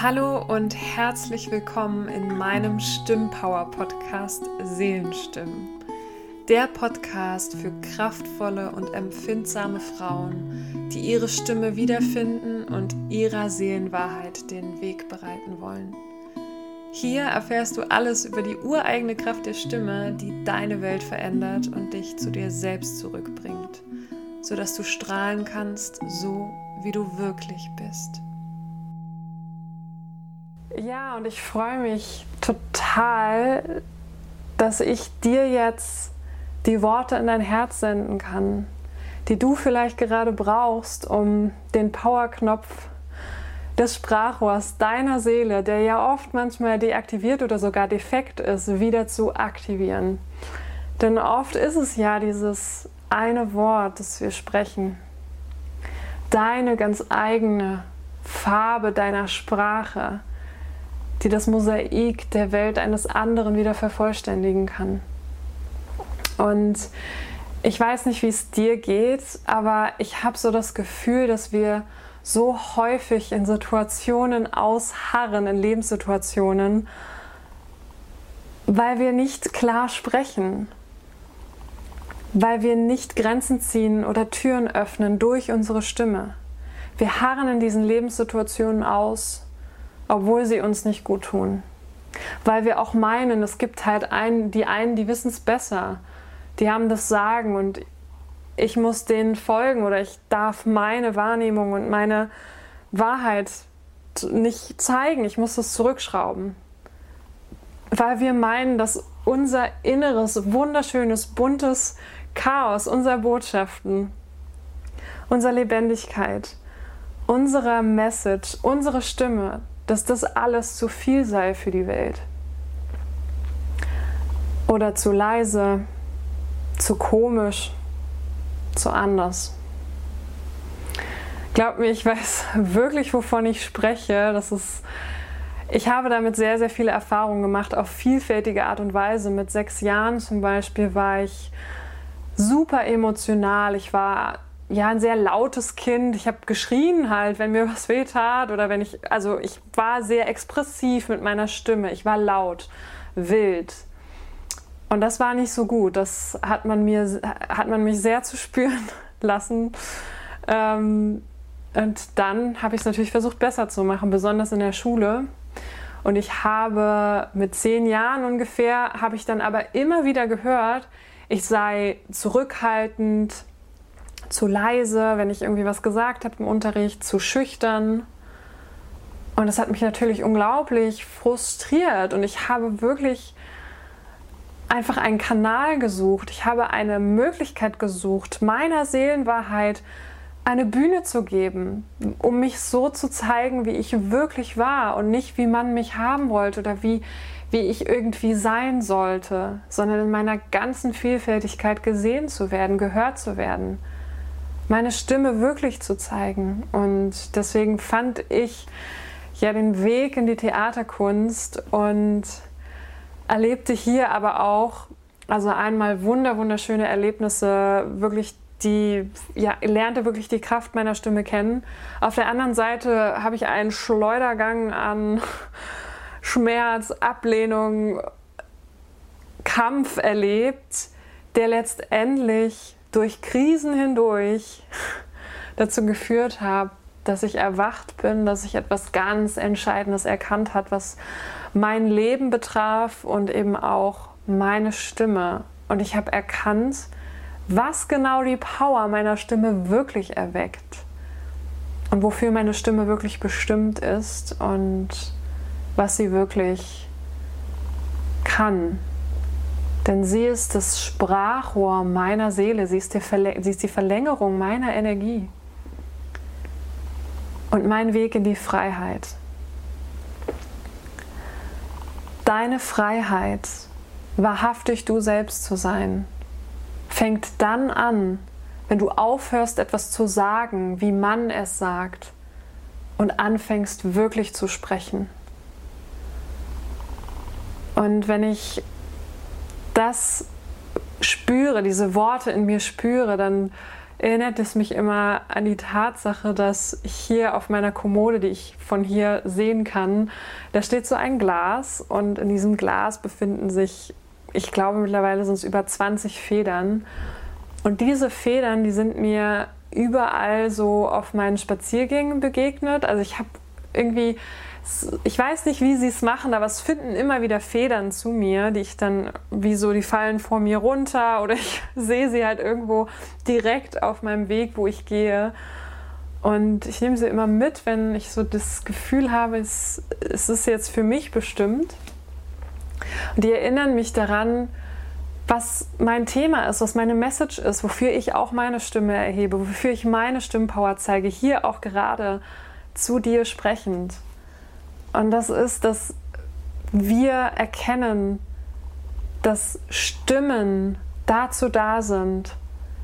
Hallo und herzlich willkommen in meinem Stimmpower-Podcast Seelenstimmen. Der Podcast für kraftvolle und empfindsame Frauen, die ihre Stimme wiederfinden und ihrer Seelenwahrheit den Weg bereiten wollen. Hier erfährst du alles über die ureigene Kraft der Stimme, die deine Welt verändert und dich zu dir selbst zurückbringt, sodass du strahlen kannst, so wie du wirklich bist. Ja, und ich freue mich total, dass ich dir jetzt die Worte in dein Herz senden kann, die du vielleicht gerade brauchst, um den Powerknopf des Sprachrohrs deiner Seele, der ja oft manchmal deaktiviert oder sogar defekt ist, wieder zu aktivieren. Denn oft ist es ja dieses eine Wort, das wir sprechen. Deine ganz eigene Farbe deiner Sprache die das Mosaik der Welt eines anderen wieder vervollständigen kann. Und ich weiß nicht, wie es dir geht, aber ich habe so das Gefühl, dass wir so häufig in Situationen ausharren, in Lebenssituationen, weil wir nicht klar sprechen, weil wir nicht Grenzen ziehen oder Türen öffnen durch unsere Stimme. Wir harren in diesen Lebenssituationen aus obwohl sie uns nicht gut tun. Weil wir auch meinen, es gibt halt einen, die einen, die wissen es besser. Die haben das Sagen und ich muss denen folgen oder ich darf meine Wahrnehmung und meine Wahrheit nicht zeigen. Ich muss das zurückschrauben. Weil wir meinen, dass unser inneres, wunderschönes, buntes Chaos, unser Botschaften, unsere Lebendigkeit, unsere Message, unsere Stimme, dass das alles zu viel sei für die Welt. Oder zu leise, zu komisch, zu anders. Glaub mir, ich weiß wirklich, wovon ich spreche. Das ist, ich habe damit sehr, sehr viele Erfahrungen gemacht, auf vielfältige Art und Weise. Mit sechs Jahren zum Beispiel war ich super emotional. Ich war ja ein sehr lautes Kind. Ich habe geschrien halt, wenn mir was weh tat oder wenn ich, also ich war sehr expressiv mit meiner Stimme. Ich war laut, wild. Und das war nicht so gut. Das hat man mir, hat man mich sehr zu spüren lassen. Ähm, und dann habe ich es natürlich versucht, besser zu machen, besonders in der Schule. Und ich habe mit zehn Jahren ungefähr, habe ich dann aber immer wieder gehört, ich sei zurückhaltend, zu leise, wenn ich irgendwie was gesagt habe im Unterricht, zu schüchtern. Und das hat mich natürlich unglaublich frustriert und ich habe wirklich einfach einen Kanal gesucht. Ich habe eine Möglichkeit gesucht, meiner Seelenwahrheit eine Bühne zu geben, um mich so zu zeigen, wie ich wirklich war und nicht, wie man mich haben wollte oder wie, wie ich irgendwie sein sollte, sondern in meiner ganzen Vielfältigkeit gesehen zu werden, gehört zu werden meine Stimme wirklich zu zeigen. Und deswegen fand ich ja den Weg in die Theaterkunst und erlebte hier aber auch, also einmal wunder, wunderschöne Erlebnisse, wirklich die, ja, lernte wirklich die Kraft meiner Stimme kennen. Auf der anderen Seite habe ich einen Schleudergang an Schmerz, Ablehnung, Kampf erlebt, der letztendlich durch Krisen hindurch dazu geführt habe, dass ich erwacht bin, dass ich etwas ganz Entscheidendes erkannt habe, was mein Leben betraf und eben auch meine Stimme. Und ich habe erkannt, was genau die Power meiner Stimme wirklich erweckt und wofür meine Stimme wirklich bestimmt ist und was sie wirklich kann. Denn sie ist das Sprachrohr meiner Seele, sie ist, sie ist die Verlängerung meiner Energie und mein Weg in die Freiheit. Deine Freiheit, wahrhaftig du selbst zu sein, fängt dann an, wenn du aufhörst, etwas zu sagen, wie man es sagt, und anfängst wirklich zu sprechen. Und wenn ich das spüre, diese Worte in mir spüre, dann erinnert es mich immer an die Tatsache, dass hier auf meiner Kommode, die ich von hier sehen kann, da steht so ein Glas und in diesem Glas befinden sich, ich glaube mittlerweile sind es über 20 Federn. Und diese Federn, die sind mir überall so auf meinen Spaziergängen begegnet. Also ich habe irgendwie ich weiß nicht, wie sie es machen, aber es finden immer wieder Federn zu mir, die ich dann, wie so, die fallen vor mir runter oder ich sehe sie halt irgendwo direkt auf meinem Weg, wo ich gehe. Und ich nehme sie immer mit, wenn ich so das Gefühl habe, es, es ist jetzt für mich bestimmt. Und die erinnern mich daran, was mein Thema ist, was meine Message ist, wofür ich auch meine Stimme erhebe, wofür ich meine Stimmpower zeige, hier auch gerade zu dir sprechend. Und das ist, dass wir erkennen, dass Stimmen dazu da sind,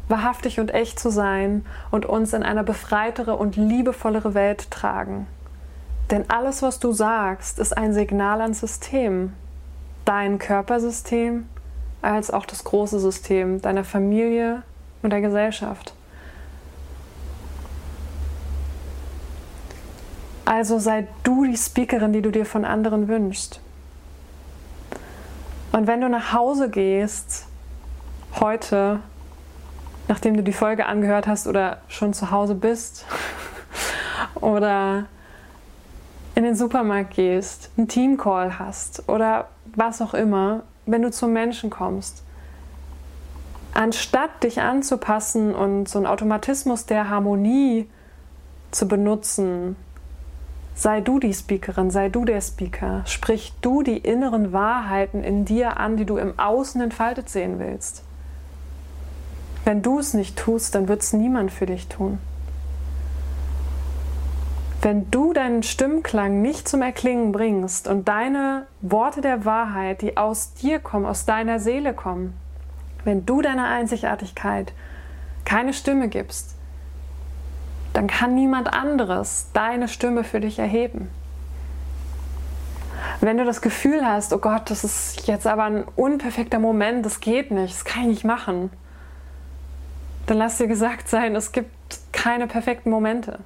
wahrhaftig und echt zu sein und uns in eine befreitere und liebevollere Welt tragen. Denn alles, was du sagst, ist ein Signal ans System. Dein Körpersystem als auch das große System deiner Familie und der Gesellschaft. Also sei du die Speakerin, die du dir von anderen wünschst. Und wenn du nach Hause gehst, heute, nachdem du die Folge angehört hast oder schon zu Hause bist, oder in den Supermarkt gehst, einen Teamcall hast oder was auch immer, wenn du zum Menschen kommst, anstatt dich anzupassen und so einen Automatismus der Harmonie zu benutzen, Sei du die Speakerin, sei du der Speaker. Sprich du die inneren Wahrheiten in dir an, die du im Außen entfaltet sehen willst. Wenn du es nicht tust, dann wird es niemand für dich tun. Wenn du deinen Stimmklang nicht zum Erklingen bringst und deine Worte der Wahrheit, die aus dir kommen, aus deiner Seele kommen, wenn du deiner Einzigartigkeit keine Stimme gibst, dann kann niemand anderes deine Stimme für dich erheben. Wenn du das Gefühl hast, oh Gott, das ist jetzt aber ein unperfekter Moment, das geht nicht, das kann ich nicht machen, dann lass dir gesagt sein, es gibt keine perfekten Momente.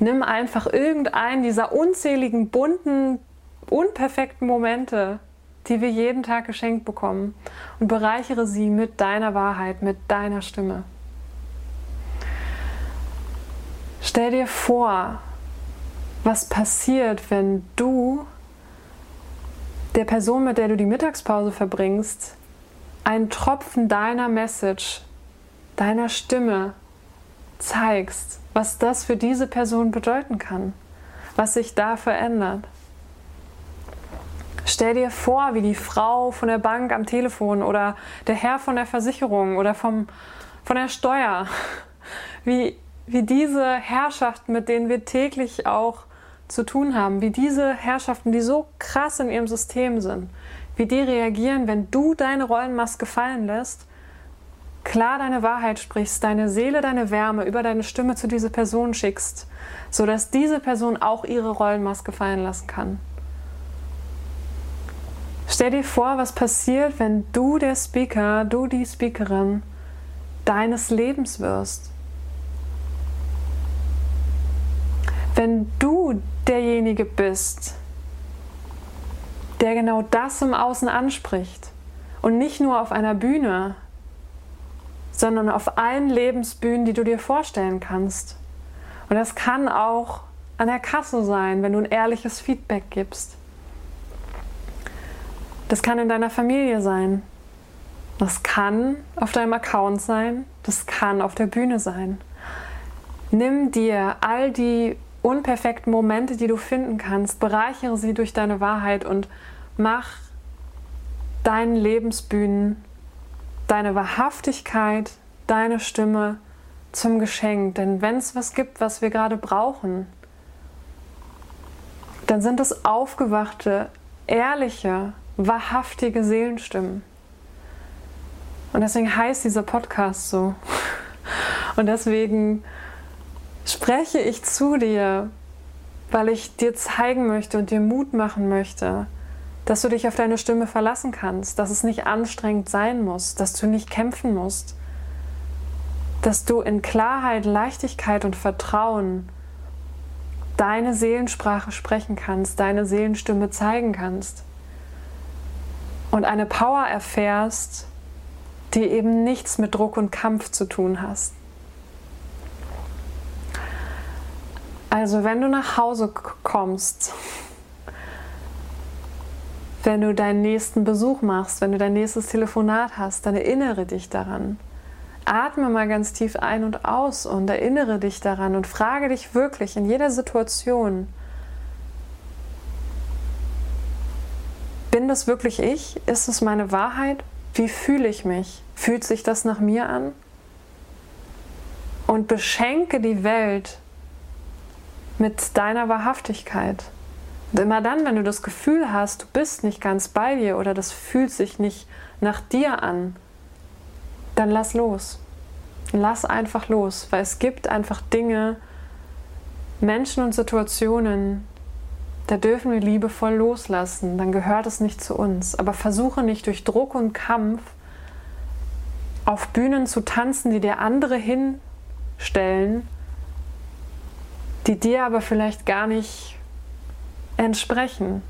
Nimm einfach irgendeinen dieser unzähligen, bunten, unperfekten Momente, die wir jeden Tag geschenkt bekommen, und bereichere sie mit deiner Wahrheit, mit deiner Stimme. Stell dir vor, was passiert, wenn du der Person, mit der du die Mittagspause verbringst, einen Tropfen deiner Message, deiner Stimme zeigst, was das für diese Person bedeuten kann, was sich da verändert. Stell dir vor, wie die Frau von der Bank am Telefon oder der Herr von der Versicherung oder vom, von der Steuer, wie wie diese Herrschaften, mit denen wir täglich auch zu tun haben, wie diese Herrschaften, die so krass in ihrem System sind, wie die reagieren, wenn du deine Rollenmaske fallen lässt, klar deine Wahrheit sprichst, deine Seele, deine Wärme über deine Stimme zu dieser Person schickst, sodass diese Person auch ihre Rollenmaske fallen lassen kann. Stell dir vor, was passiert, wenn du der Speaker, du die Speakerin deines Lebens wirst. Wenn du derjenige bist, der genau das im Außen anspricht und nicht nur auf einer Bühne, sondern auf allen Lebensbühnen, die du dir vorstellen kannst. Und das kann auch an der Kasse sein, wenn du ein ehrliches Feedback gibst. Das kann in deiner Familie sein. Das kann auf deinem Account sein. Das kann auf der Bühne sein. Nimm dir all die unperfekten Momente, die du finden kannst, bereichere sie durch deine Wahrheit und mach deinen Lebensbühnen deine Wahrhaftigkeit, deine Stimme zum Geschenk. Denn wenn es was gibt, was wir gerade brauchen, dann sind es aufgewachte, ehrliche, wahrhaftige Seelenstimmen. Und deswegen heißt dieser Podcast so. Und deswegen spreche ich zu dir, weil ich dir zeigen möchte und dir Mut machen möchte, dass du dich auf deine Stimme verlassen kannst, dass es nicht anstrengend sein muss, dass du nicht kämpfen musst, dass du in Klarheit, Leichtigkeit und Vertrauen deine Seelensprache sprechen kannst, deine Seelenstimme zeigen kannst und eine Power erfährst, die eben nichts mit Druck und Kampf zu tun hast. Also wenn du nach Hause kommst, wenn du deinen nächsten Besuch machst, wenn du dein nächstes Telefonat hast, dann erinnere dich daran. Atme mal ganz tief ein und aus und erinnere dich daran und frage dich wirklich in jeder Situation, bin das wirklich ich? Ist es meine Wahrheit? Wie fühle ich mich? Fühlt sich das nach mir an? Und beschenke die Welt mit deiner Wahrhaftigkeit. Und immer dann, wenn du das Gefühl hast, du bist nicht ganz bei dir oder das fühlt sich nicht nach dir an, dann lass los. Lass einfach los, weil es gibt einfach Dinge, Menschen und Situationen, da dürfen wir liebevoll loslassen, dann gehört es nicht zu uns. Aber versuche nicht durch Druck und Kampf auf Bühnen zu tanzen, die dir andere hinstellen, die dir aber vielleicht gar nicht entsprechen.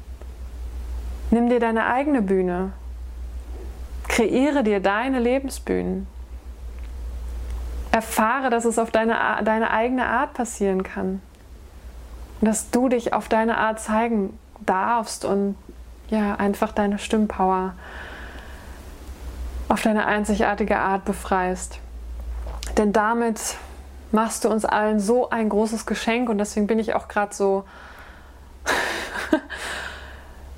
Nimm dir deine eigene Bühne. Kreiere dir deine Lebensbühnen. Erfahre, dass es auf deine, deine eigene Art passieren kann. Dass du dich auf deine Art zeigen darfst und ja, einfach deine Stimmpower auf deine einzigartige Art befreist. Denn damit machst du uns allen so ein großes Geschenk und deswegen bin ich auch gerade so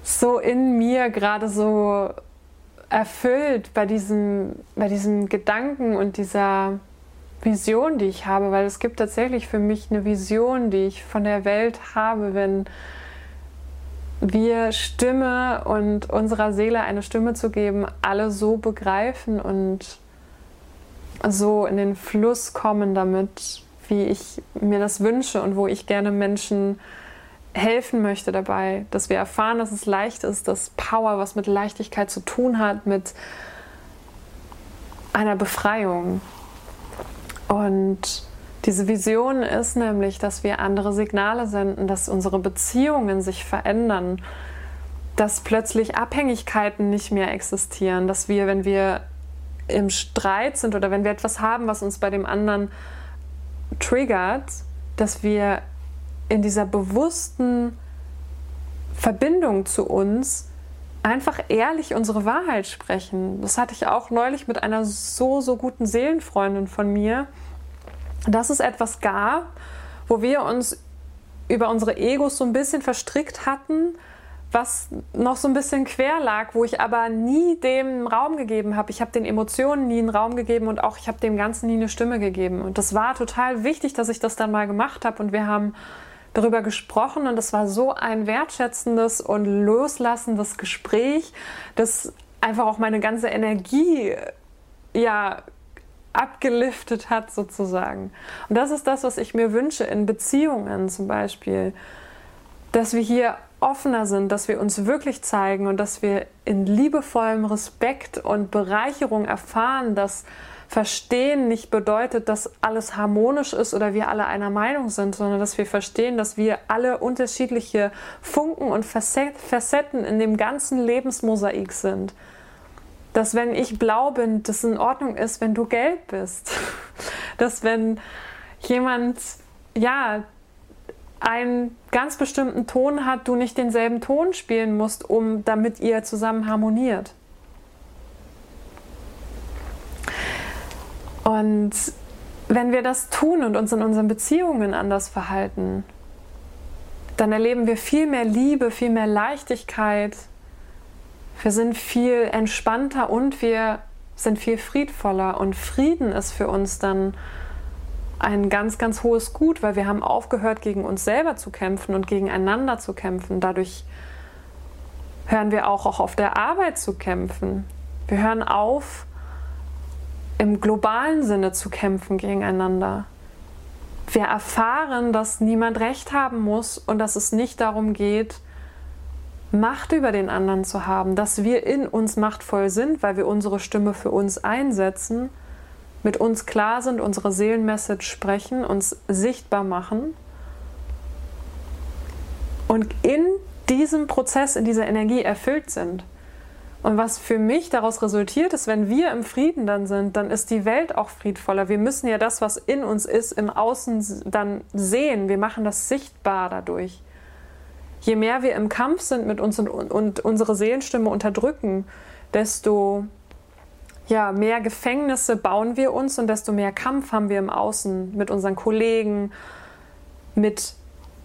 so in mir gerade so erfüllt bei diesem, bei diesem Gedanken und dieser Vision, die ich habe, weil es gibt tatsächlich für mich eine Vision, die ich von der Welt habe, wenn wir Stimme und unserer Seele eine Stimme zu geben, alle so begreifen und so in den Fluss kommen damit, wie ich mir das wünsche und wo ich gerne Menschen helfen möchte dabei, dass wir erfahren, dass es leicht ist, dass Power was mit Leichtigkeit zu tun hat, mit einer Befreiung. Und diese Vision ist nämlich, dass wir andere Signale senden, dass unsere Beziehungen sich verändern, dass plötzlich Abhängigkeiten nicht mehr existieren, dass wir, wenn wir im Streit sind oder wenn wir etwas haben, was uns bei dem anderen triggert, dass wir in dieser bewussten Verbindung zu uns einfach ehrlich unsere Wahrheit sprechen. Das hatte ich auch neulich mit einer so, so guten Seelenfreundin von mir, dass es etwas gab, wo wir uns über unsere Egos so ein bisschen verstrickt hatten, was noch so ein bisschen quer lag, wo ich aber nie dem Raum gegeben habe. Ich habe den Emotionen nie einen Raum gegeben und auch ich habe dem Ganzen nie eine Stimme gegeben. Und das war total wichtig, dass ich das dann mal gemacht habe und wir haben darüber gesprochen und es war so ein wertschätzendes und loslassendes Gespräch, das einfach auch meine ganze Energie ja abgeliftet hat sozusagen. Und das ist das, was ich mir wünsche in Beziehungen zum Beispiel, dass wir hier offener sind, dass wir uns wirklich zeigen und dass wir in liebevollem Respekt und Bereicherung erfahren, dass Verstehen nicht bedeutet, dass alles harmonisch ist oder wir alle einer Meinung sind, sondern dass wir verstehen, dass wir alle unterschiedliche Funken und Facetten in dem ganzen Lebensmosaik sind. Dass wenn ich blau bin, das in Ordnung ist, wenn du gelb bist. Dass wenn jemand, ja, einen ganz bestimmten Ton hat, du nicht denselben Ton spielen musst, um damit ihr zusammen harmoniert. Und wenn wir das tun und uns in unseren Beziehungen anders verhalten, dann erleben wir viel mehr Liebe, viel mehr Leichtigkeit. Wir sind viel entspannter und wir sind viel friedvoller. Und Frieden ist für uns dann ein ganz, ganz hohes Gut, weil wir haben aufgehört, gegen uns selber zu kämpfen und gegeneinander zu kämpfen. Dadurch hören wir auch, auch auf der Arbeit zu kämpfen. Wir hören auf, im globalen Sinne zu kämpfen gegeneinander. Wir erfahren, dass niemand recht haben muss und dass es nicht darum geht, Macht über den anderen zu haben, dass wir in uns machtvoll sind, weil wir unsere Stimme für uns einsetzen, mit uns klar sind, unsere Seelenmessage sprechen, uns sichtbar machen und in diesem Prozess, in dieser Energie erfüllt sind. Und was für mich daraus resultiert, ist, wenn wir im Frieden dann sind, dann ist die Welt auch friedvoller. Wir müssen ja das, was in uns ist, im Außen dann sehen. Wir machen das sichtbar dadurch. Je mehr wir im Kampf sind mit uns und, und unsere Seelenstimme unterdrücken, desto ja, mehr Gefängnisse bauen wir uns und desto mehr Kampf haben wir im Außen mit unseren Kollegen, mit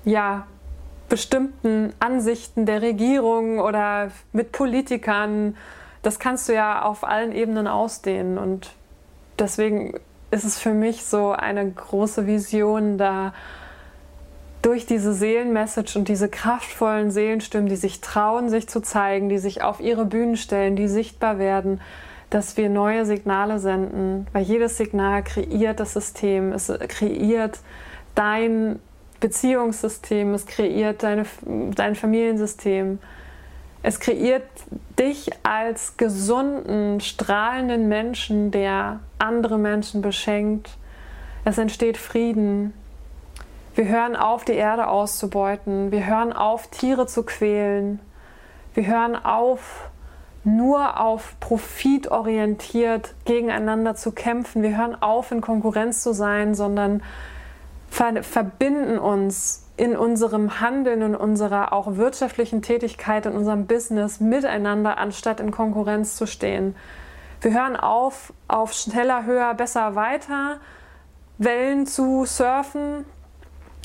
ja, bestimmten Ansichten der Regierung oder mit Politikern. Das kannst du ja auf allen Ebenen ausdehnen. Und deswegen ist es für mich so eine große Vision, da durch diese Seelenmessage und diese kraftvollen Seelenstimmen, die sich trauen, sich zu zeigen, die sich auf ihre Bühnen stellen, die sichtbar werden, dass wir neue Signale senden, weil jedes Signal kreiert das System, es kreiert dein Beziehungssystem, es kreiert deine, dein Familiensystem. Es kreiert dich als gesunden, strahlenden Menschen, der andere Menschen beschenkt. Es entsteht Frieden. Wir hören auf, die Erde auszubeuten. Wir hören auf, Tiere zu quälen. Wir hören auf, nur auf Profit orientiert gegeneinander zu kämpfen. Wir hören auf, in Konkurrenz zu sein, sondern ver verbinden uns in unserem Handeln, in unserer auch wirtschaftlichen Tätigkeit, in unserem Business miteinander, anstatt in Konkurrenz zu stehen. Wir hören auf, auf schneller, höher, besser, weiter Wellen zu surfen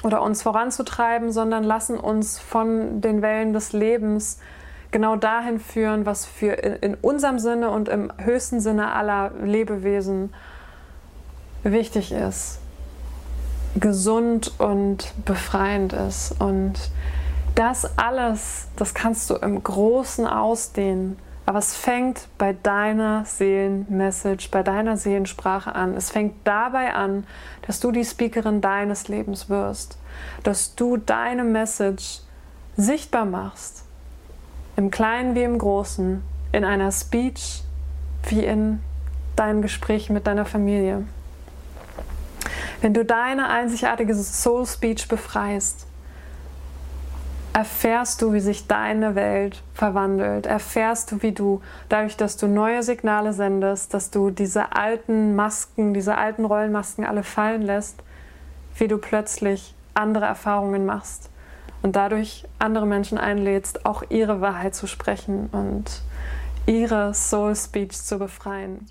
oder uns voranzutreiben, sondern lassen uns von den Wellen des Lebens genau dahin führen, was für in unserem Sinne und im höchsten Sinne aller Lebewesen wichtig ist gesund und befreiend ist. Und das alles, das kannst du im Großen ausdehnen. Aber es fängt bei deiner Seelenmessage, bei deiner Seelensprache an. Es fängt dabei an, dass du die Speakerin deines Lebens wirst. Dass du deine Message sichtbar machst. Im Kleinen wie im Großen. In einer Speech wie in deinem Gespräch mit deiner Familie. Wenn du deine einzigartige Soul Speech befreist, erfährst du, wie sich deine Welt verwandelt. Erfährst du, wie du, dadurch, dass du neue Signale sendest, dass du diese alten Masken, diese alten Rollenmasken alle fallen lässt, wie du plötzlich andere Erfahrungen machst und dadurch andere Menschen einlädst, auch ihre Wahrheit zu sprechen und ihre Soul Speech zu befreien.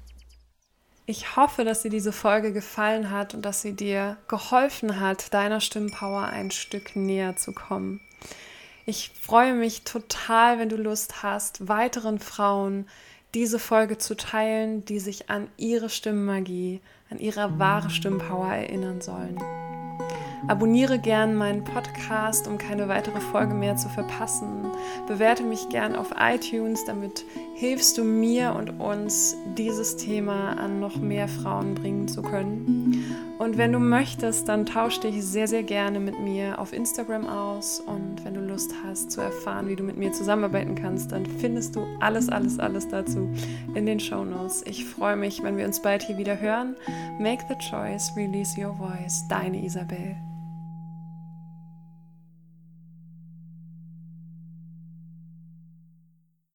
Ich hoffe, dass dir diese Folge gefallen hat und dass sie dir geholfen hat, deiner Stimmpower ein Stück näher zu kommen. Ich freue mich total, wenn du Lust hast, weiteren Frauen diese Folge zu teilen, die sich an ihre Stimmmagie, an ihre wahre Stimmpower erinnern sollen. Abonniere gern meinen Podcast, um keine weitere Folge mehr zu verpassen. Bewerte mich gern auf iTunes, damit hilfst du mir und uns, dieses Thema an noch mehr Frauen bringen zu können. Und wenn du möchtest, dann tausch dich sehr, sehr gerne mit mir auf Instagram aus. Und wenn du Lust hast zu erfahren, wie du mit mir zusammenarbeiten kannst, dann findest du alles, alles, alles dazu in den Show Notes. Ich freue mich, wenn wir uns bald hier wieder hören. Make the choice, release your voice. Deine Isabel.